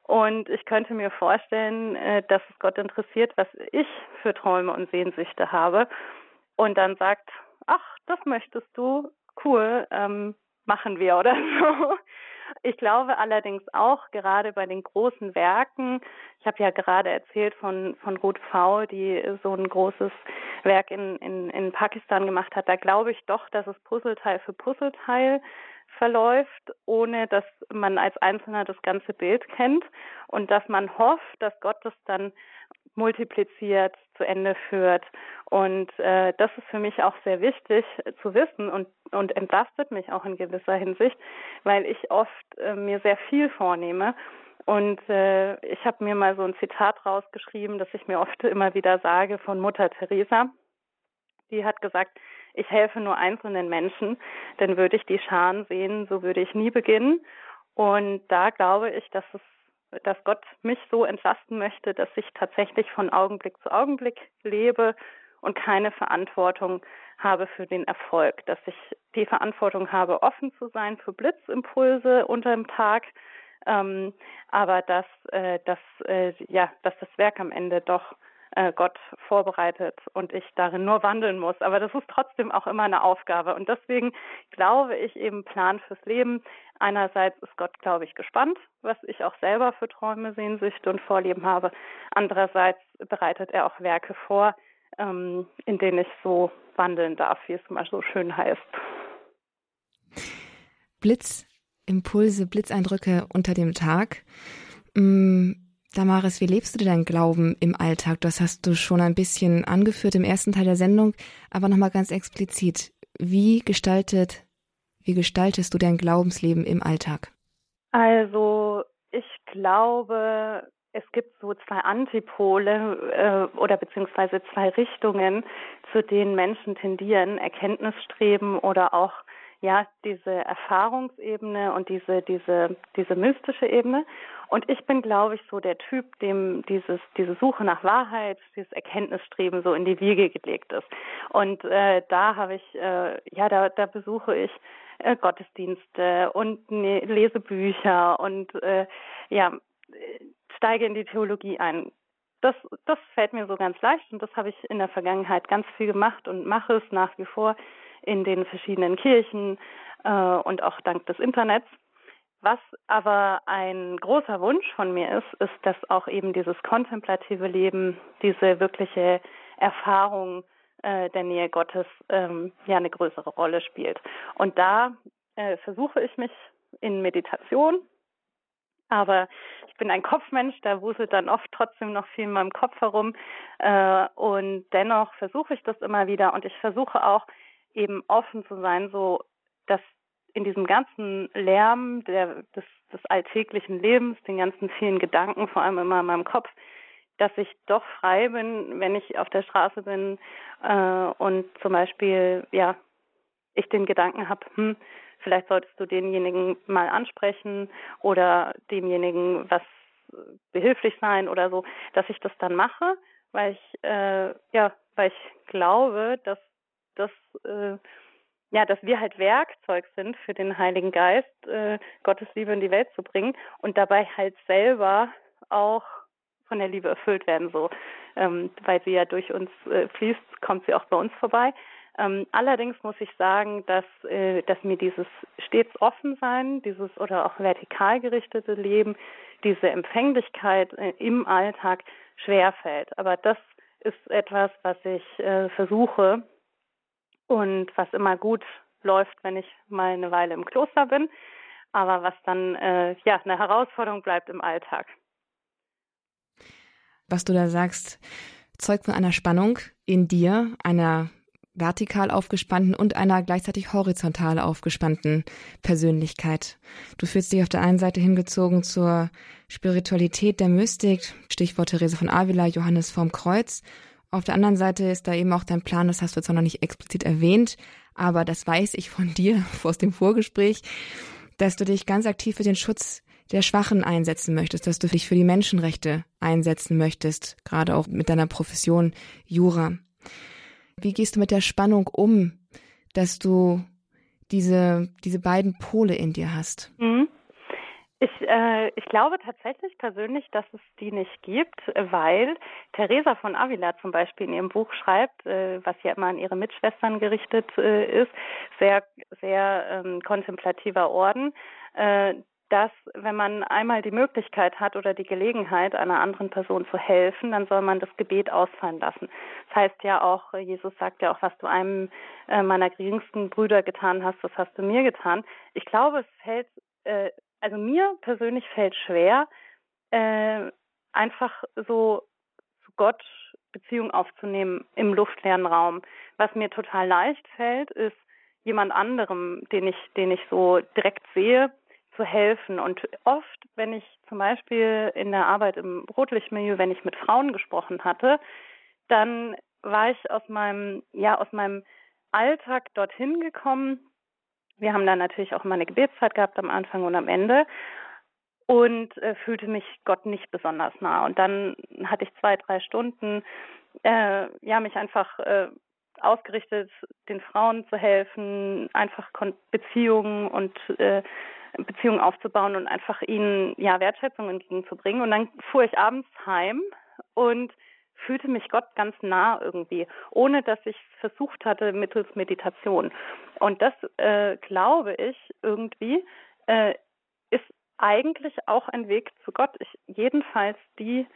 Und ich könnte mir vorstellen, äh, dass es Gott interessiert, was ich für Träume und Sehnsüchte habe. Und dann sagt, ach, das möchtest du, cool, ähm, machen wir oder *laughs* so. Ich glaube allerdings auch gerade bei den großen Werken, ich habe ja gerade erzählt von, von Ruth V., die so ein großes Werk in, in, in Pakistan gemacht hat, da glaube ich doch, dass es Puzzleteil für Puzzleteil verläuft, ohne dass man als Einzelner das ganze Bild kennt und dass man hofft, dass Gott das dann multipliziert zu Ende führt. Und äh, das ist für mich auch sehr wichtig zu wissen und, und entlastet mich auch in gewisser Hinsicht, weil ich oft äh, mir sehr viel vornehme. Und äh, ich habe mir mal so ein Zitat rausgeschrieben, das ich mir oft immer wieder sage von Mutter Teresa. Die hat gesagt, ich helfe nur einzelnen Menschen, dann würde ich die Scharen sehen, so würde ich nie beginnen. Und da glaube ich, dass es dass Gott mich so entlasten möchte, dass ich tatsächlich von Augenblick zu Augenblick lebe und keine Verantwortung habe für den Erfolg, dass ich die Verantwortung habe, offen zu sein für Blitzimpulse unter dem Tag, ähm, aber dass, äh, dass, äh, ja, dass das Werk am Ende doch äh, Gott vorbereitet und ich darin nur wandeln muss. Aber das ist trotzdem auch immer eine Aufgabe. Und deswegen glaube ich eben Plan fürs Leben. Einerseits ist Gott, glaube ich, gespannt, was ich auch selber für Träume, Sehnsüchte und Vorlieben habe. Andererseits bereitet er auch Werke vor, ähm, in denen ich so wandeln darf, wie es mal so schön heißt. Blitzimpulse, Blitzeindrücke unter dem Tag. Damaris, wie lebst du deinen Glauben im Alltag? Das hast du schon ein bisschen angeführt im ersten Teil der Sendung, aber nochmal ganz explizit. Wie gestaltet, wie gestaltest du dein Glaubensleben im Alltag? Also, ich glaube, es gibt so zwei Antipole äh, oder beziehungsweise zwei Richtungen, zu denen Menschen tendieren, Erkenntnisstreben oder auch ja diese Erfahrungsebene und diese diese diese mystische Ebene. Und ich bin glaube ich so der Typ dem dieses diese Suche nach Wahrheit dieses Erkenntnisstreben so in die Wiege gelegt ist. Und äh, da habe ich äh, ja da da besuche ich äh, Gottesdienste und ne, lese Bücher und äh, ja steige in die Theologie ein. Das, das fällt mir so ganz leicht und das habe ich in der Vergangenheit ganz viel gemacht und mache es nach wie vor in den verschiedenen Kirchen äh, und auch dank des Internets. Was aber ein großer Wunsch von mir ist, ist, dass auch eben dieses kontemplative Leben, diese wirkliche Erfahrung äh, der Nähe Gottes ähm, ja eine größere Rolle spielt. Und da äh, versuche ich mich in Meditation, aber ich bin ein Kopfmensch, da wuselt dann oft trotzdem noch viel in meinem Kopf herum. Äh, und dennoch versuche ich das immer wieder und ich versuche auch eben offen zu sein, so dass in diesem ganzen Lärm der, des, des alltäglichen Lebens, den ganzen vielen Gedanken, vor allem immer in meinem Kopf, dass ich doch frei bin, wenn ich auf der Straße bin äh, und zum Beispiel, ja, ich den Gedanken habe, hm, vielleicht solltest du denjenigen mal ansprechen oder demjenigen was behilflich sein oder so, dass ich das dann mache, weil ich äh, ja, weil ich glaube, dass das äh, ja, dass wir halt Werkzeug sind für den Heiligen Geist, äh, Gottes Liebe in die Welt zu bringen und dabei halt selber auch von der Liebe erfüllt werden, so, ähm, weil sie ja durch uns äh, fließt, kommt sie auch bei uns vorbei. Ähm, allerdings muss ich sagen, dass, äh, dass mir dieses stets offen sein, dieses oder auch vertikal gerichtete Leben, diese Empfänglichkeit äh, im Alltag schwerfällt. Aber das ist etwas, was ich äh, versuche und was immer gut läuft, wenn ich mal eine Weile im Kloster bin, aber was dann äh, ja eine Herausforderung bleibt im Alltag. Was du da sagst, zeugt von einer Spannung in dir, einer vertikal aufgespannten und einer gleichzeitig horizontal aufgespannten Persönlichkeit. Du fühlst dich auf der einen Seite hingezogen zur Spiritualität der Mystik, Stichwort Therese von Avila, Johannes vom Kreuz. Auf der anderen Seite ist da eben auch dein Plan, das hast du jetzt noch nicht explizit erwähnt, aber das weiß ich von *laughs* dir aus dem Vorgespräch, dass du dich ganz aktiv für den Schutz der Schwachen einsetzen möchtest, dass du dich für die Menschenrechte einsetzen möchtest, gerade auch mit deiner Profession Jura. Wie gehst du mit der Spannung um, dass du diese, diese beiden Pole in dir hast? Mhm. Ich, äh, ich glaube tatsächlich persönlich, dass es die nicht gibt, weil Teresa von Avila zum Beispiel in ihrem Buch schreibt, äh, was ja immer an ihre Mitschwestern gerichtet äh, ist, sehr, sehr ähm, kontemplativer Orden, äh, dass wenn man einmal die Möglichkeit hat oder die Gelegenheit, einer anderen Person zu helfen, dann soll man das Gebet ausfallen lassen. Das heißt ja auch, Jesus sagt ja auch, was du einem äh, meiner geringsten Brüder getan hast, das hast du mir getan. Ich glaube, es fällt, äh, also mir persönlich fällt schwer, äh, einfach so zu Gott Beziehung aufzunehmen im luftleeren Raum. Was mir total leicht fällt, ist jemand anderem, den ich, den ich so direkt sehe, zu helfen. Und oft, wenn ich zum Beispiel in der Arbeit im Rotlichtmilieu, wenn ich mit Frauen gesprochen hatte, dann war ich aus meinem, ja, aus meinem Alltag dorthin gekommen. Wir haben dann natürlich auch immer eine Gebetszeit gehabt am Anfang und am Ende und äh, fühlte mich Gott nicht besonders nah. Und dann hatte ich zwei, drei Stunden, äh, ja, mich einfach äh, ausgerichtet, den Frauen zu helfen, einfach Kon Beziehungen und äh, Beziehungen aufzubauen und einfach ihnen ja Wertschätzung entgegenzubringen. Und dann fuhr ich abends heim und fühlte mich Gott ganz nah irgendwie, ohne dass ich versucht hatte mittels Meditation. Und das äh, glaube ich irgendwie äh, ist eigentlich auch ein Weg zu Gott. Ich, jedenfalls die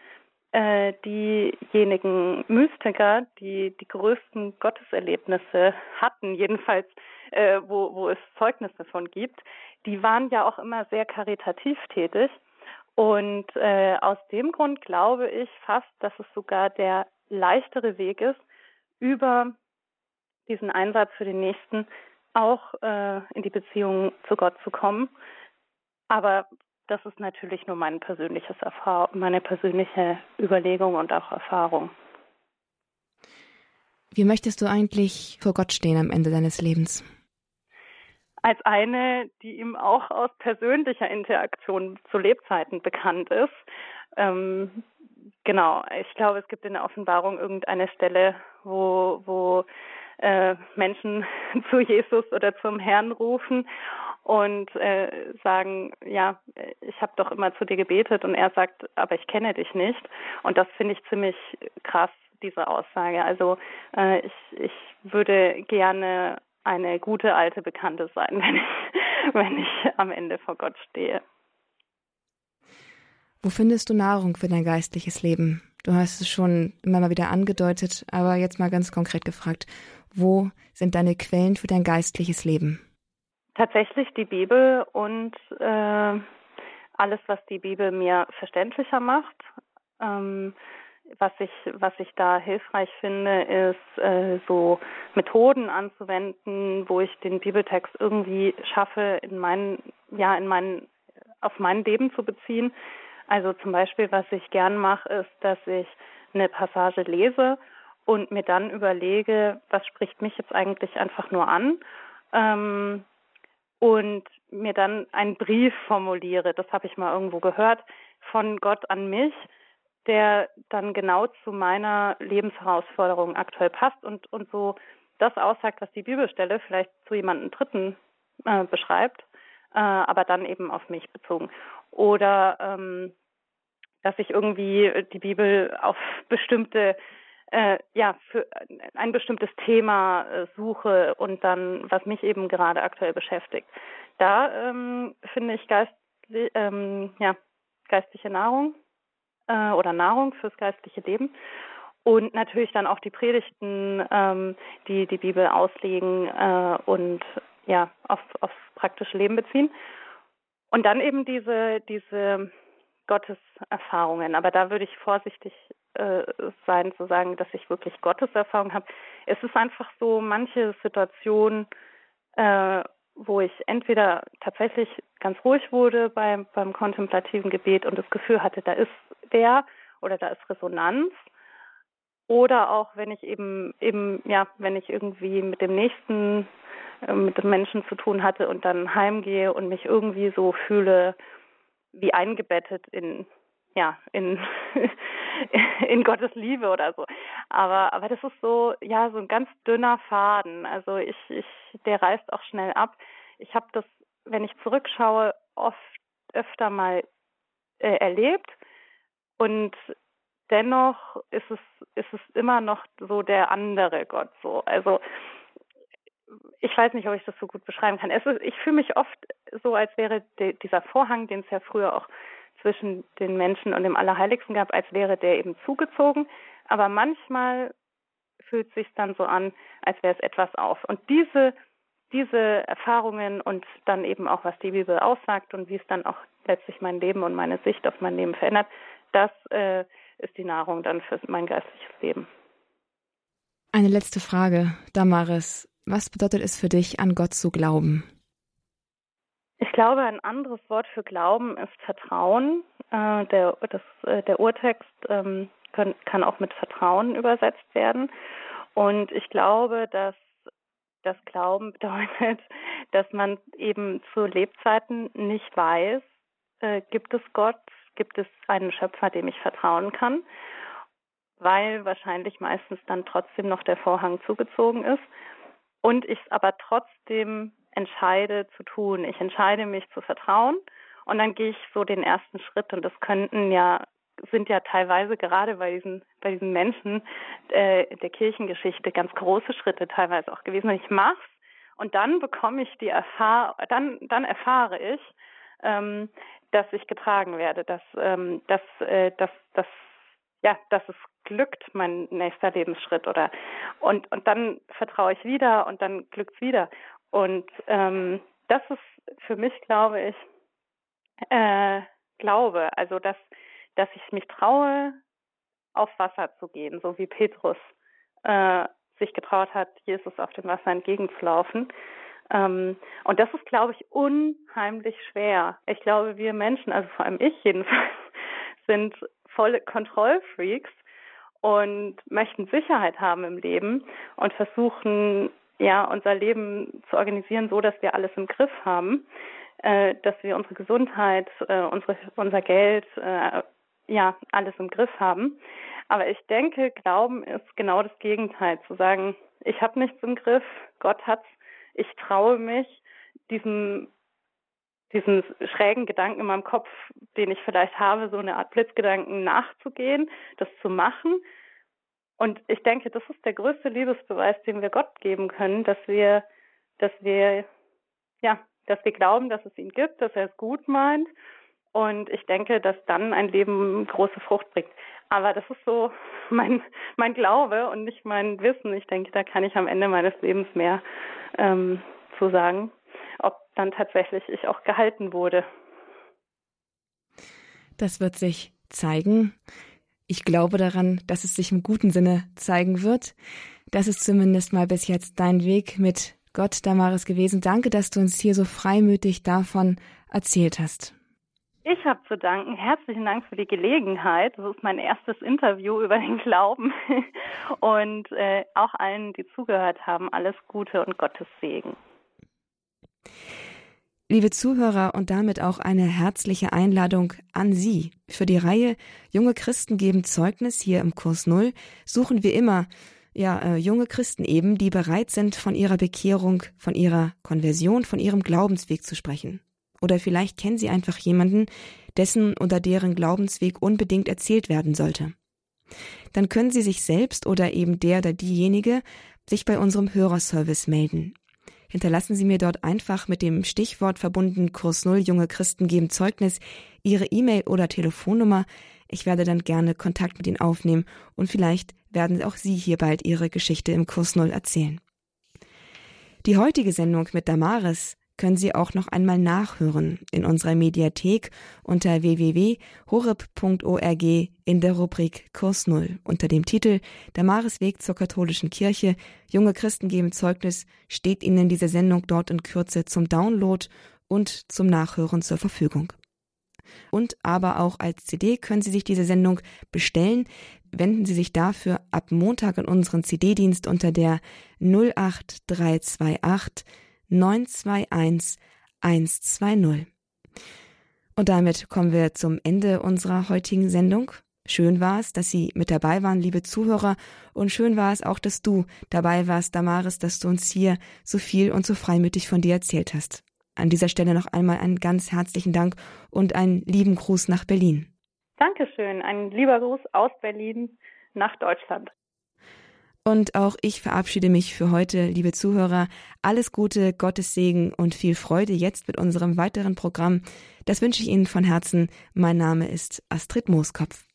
äh, diejenigen Mystiker, die die größten Gotteserlebnisse hatten, jedenfalls äh, wo, wo es Zeugnisse von gibt, die waren ja auch immer sehr karitativ tätig. Und äh, aus dem Grund glaube ich fast, dass es sogar der leichtere Weg ist, über diesen Einsatz für den Nächsten auch äh, in die Beziehung zu Gott zu kommen. Aber das ist natürlich nur mein persönliches Erfahrung, meine persönliche Überlegung und auch Erfahrung. Wie möchtest du eigentlich vor Gott stehen am Ende deines Lebens? Als eine, die ihm auch aus persönlicher Interaktion zu Lebzeiten bekannt ist. Ähm, genau, ich glaube, es gibt in der Offenbarung irgendeine Stelle, wo, wo äh, Menschen *laughs* zu Jesus oder zum Herrn rufen und äh, sagen, ja, ich habe doch immer zu dir gebetet und er sagt, aber ich kenne dich nicht. Und das finde ich ziemlich krass, diese Aussage. Also äh, ich, ich würde gerne eine gute alte Bekannte sein, *laughs* wenn ich, wenn ich am Ende vor Gott stehe. Wo findest du Nahrung für dein geistliches Leben? Du hast es schon immer mal wieder angedeutet, aber jetzt mal ganz konkret gefragt, wo sind deine Quellen für dein geistliches Leben? Tatsächlich die Bibel und äh, alles, was die Bibel mir verständlicher macht. Ähm, was ich, was ich da hilfreich finde, ist äh, so Methoden anzuwenden, wo ich den Bibeltext irgendwie schaffe, in meinen, ja, in meinen, auf mein Leben zu beziehen. Also zum Beispiel, was ich gern mache, ist, dass ich eine Passage lese und mir dann überlege, was spricht mich jetzt eigentlich einfach nur an ähm, und mir dann einen Brief formuliere. Das habe ich mal irgendwo gehört von Gott an mich der dann genau zu meiner Lebensherausforderung aktuell passt und, und so das aussagt, was die Bibelstelle vielleicht zu jemandem Dritten äh, beschreibt, äh, aber dann eben auf mich bezogen. Oder ähm, dass ich irgendwie die Bibel auf bestimmte äh, ja, für ein bestimmtes Thema äh, suche und dann, was mich eben gerade aktuell beschäftigt. Da ähm, finde ich Geist, ähm, ja, geistliche Nahrung äh, oder Nahrung fürs geistliche Leben. Und natürlich dann auch die Predigten, ähm, die die Bibel auslegen äh, und ja, auf, aufs praktische Leben beziehen. Und dann eben diese, diese Gotteserfahrungen. Aber da würde ich vorsichtig äh, sein zu sagen, dass ich wirklich Gotteserfahrung habe. Es ist einfach so, manche Situationen, äh, wo ich entweder tatsächlich ganz ruhig wurde beim, beim kontemplativen Gebet und das Gefühl hatte, da ist der oder da ist Resonanz. Oder auch wenn ich eben eben ja, wenn ich irgendwie mit dem nächsten äh, mit dem Menschen zu tun hatte und dann heimgehe und mich irgendwie so fühle wie eingebettet in ja, in *laughs* in Gottes Liebe oder so. Aber aber das ist so ja, so ein ganz dünner Faden. Also ich ich der reißt auch schnell ab. Ich habe das, wenn ich zurückschaue, oft öfter mal äh, erlebt und dennoch ist es, ist es immer noch so der andere Gott so. Also ich weiß nicht, ob ich das so gut beschreiben kann. Ist, ich fühle mich oft so, als wäre de, dieser Vorhang, den es ja früher auch zwischen den Menschen und dem Allerheiligsten gab, als wäre der eben zugezogen. Aber manchmal fühlt sich dann so an, als wäre es etwas auf. Und diese diese Erfahrungen und dann eben auch, was die Bibel aussagt und wie es dann auch letztlich mein Leben und meine Sicht auf mein Leben verändert, das äh, ist die Nahrung dann für mein geistliches Leben. Eine letzte Frage, Damaris. Was bedeutet es für dich, an Gott zu glauben? Ich glaube, ein anderes Wort für Glauben ist Vertrauen. Äh, der, das, äh, der Urtext ähm, können, kann auch mit Vertrauen übersetzt werden. Und ich glaube, dass das Glauben *laughs* bedeutet, dass man eben zu Lebzeiten nicht weiß, äh, gibt es Gott, gibt es einen Schöpfer, dem ich vertrauen kann, weil wahrscheinlich meistens dann trotzdem noch der Vorhang zugezogen ist und ich es aber trotzdem entscheide zu tun. Ich entscheide mich zu vertrauen und dann gehe ich so den ersten Schritt und das könnten ja sind ja teilweise gerade bei diesen bei diesen Menschen äh, der Kirchengeschichte ganz große Schritte teilweise auch gewesen. Und ich mach's und dann bekomme ich die Erfahrung, dann dann erfahre ich, ähm, dass ich getragen werde, dass, ähm, dass, äh, dass, dass, ja, dass es glückt, mein nächster Lebensschritt oder? Und und dann vertraue ich wieder und dann glückt's wieder. Und ähm, das ist für mich, glaube ich, äh, Glaube, also dass dass ich mich traue, auf Wasser zu gehen, so wie Petrus äh, sich getraut hat, Jesus auf dem Wasser entgegenzulaufen. Ähm, und das ist, glaube ich, unheimlich schwer. Ich glaube, wir Menschen, also vor allem ich jedenfalls, *laughs* sind volle Kontrollfreaks und möchten Sicherheit haben im Leben und versuchen, ja, unser Leben zu organisieren, so dass wir alles im Griff haben, äh, dass wir unsere Gesundheit, äh, unsere, unser Geld, äh, ja, alles im Griff haben. Aber ich denke, Glauben ist genau das Gegenteil, zu sagen, ich habe nichts im Griff, Gott hat's ich traue mich, diesem diesen schrägen Gedanken in meinem Kopf, den ich vielleicht habe, so eine Art Blitzgedanken nachzugehen, das zu machen. Und ich denke, das ist der größte Liebesbeweis, den wir Gott geben können, dass wir, dass wir, ja, dass wir glauben, dass es ihn gibt, dass er es gut meint. Und ich denke, dass dann ein Leben große Frucht bringt. Aber das ist so *laughs* mein, mein Glaube und nicht mein Wissen. Ich denke, da kann ich am Ende meines Lebens mehr ähm, zu sagen, ob dann tatsächlich ich auch gehalten wurde. Das wird sich zeigen. Ich glaube daran, dass es sich im guten Sinne zeigen wird. Das ist zumindest mal bis jetzt dein Weg mit Gott, Damaris, gewesen. Danke, dass du uns hier so freimütig davon erzählt hast. Ich habe zu danken. Herzlichen Dank für die Gelegenheit. Das ist mein erstes Interview über den Glauben. *laughs* Und äh, auch allen, die zugehört haben, alles Gute und Gottes Segen. Liebe Zuhörer und damit auch eine herzliche Einladung an Sie. Für die Reihe Junge Christen geben Zeugnis hier im Kurs Null suchen wir immer ja, äh, junge Christen eben, die bereit sind, von ihrer Bekehrung, von ihrer Konversion, von ihrem Glaubensweg zu sprechen. Oder vielleicht kennen Sie einfach jemanden, dessen oder deren Glaubensweg unbedingt erzählt werden sollte. Dann können Sie sich selbst oder eben der oder diejenige sich bei unserem Hörerservice melden hinterlassen Sie mir dort einfach mit dem Stichwort verbunden Kurs Null junge Christen geben Zeugnis Ihre E-Mail oder Telefonnummer. Ich werde dann gerne Kontakt mit Ihnen aufnehmen und vielleicht werden auch Sie hier bald Ihre Geschichte im Kurs Null erzählen. Die heutige Sendung mit Damaris können Sie auch noch einmal nachhören in unserer Mediathek unter www.horeb.org in der Rubrik Kurs Null unter dem Titel Der Marisweg zur katholischen Kirche. Junge Christen geben Zeugnis steht Ihnen diese Sendung dort in Kürze zum Download und zum Nachhören zur Verfügung. Und aber auch als CD können Sie sich diese Sendung bestellen. Wenden Sie sich dafür ab Montag in unseren CD-Dienst unter der 08328 921 120. Und damit kommen wir zum Ende unserer heutigen Sendung. Schön war es, dass Sie mit dabei waren, liebe Zuhörer, und schön war es auch, dass du dabei warst, Damaris, dass du uns hier so viel und so freimütig von dir erzählt hast. An dieser Stelle noch einmal einen ganz herzlichen Dank und einen lieben Gruß nach Berlin. Dankeschön, ein lieber Gruß aus Berlin nach Deutschland. Und auch ich verabschiede mich für heute, liebe Zuhörer. Alles Gute, Gottes Segen und viel Freude jetzt mit unserem weiteren Programm. Das wünsche ich Ihnen von Herzen. Mein Name ist Astrid Mooskopf.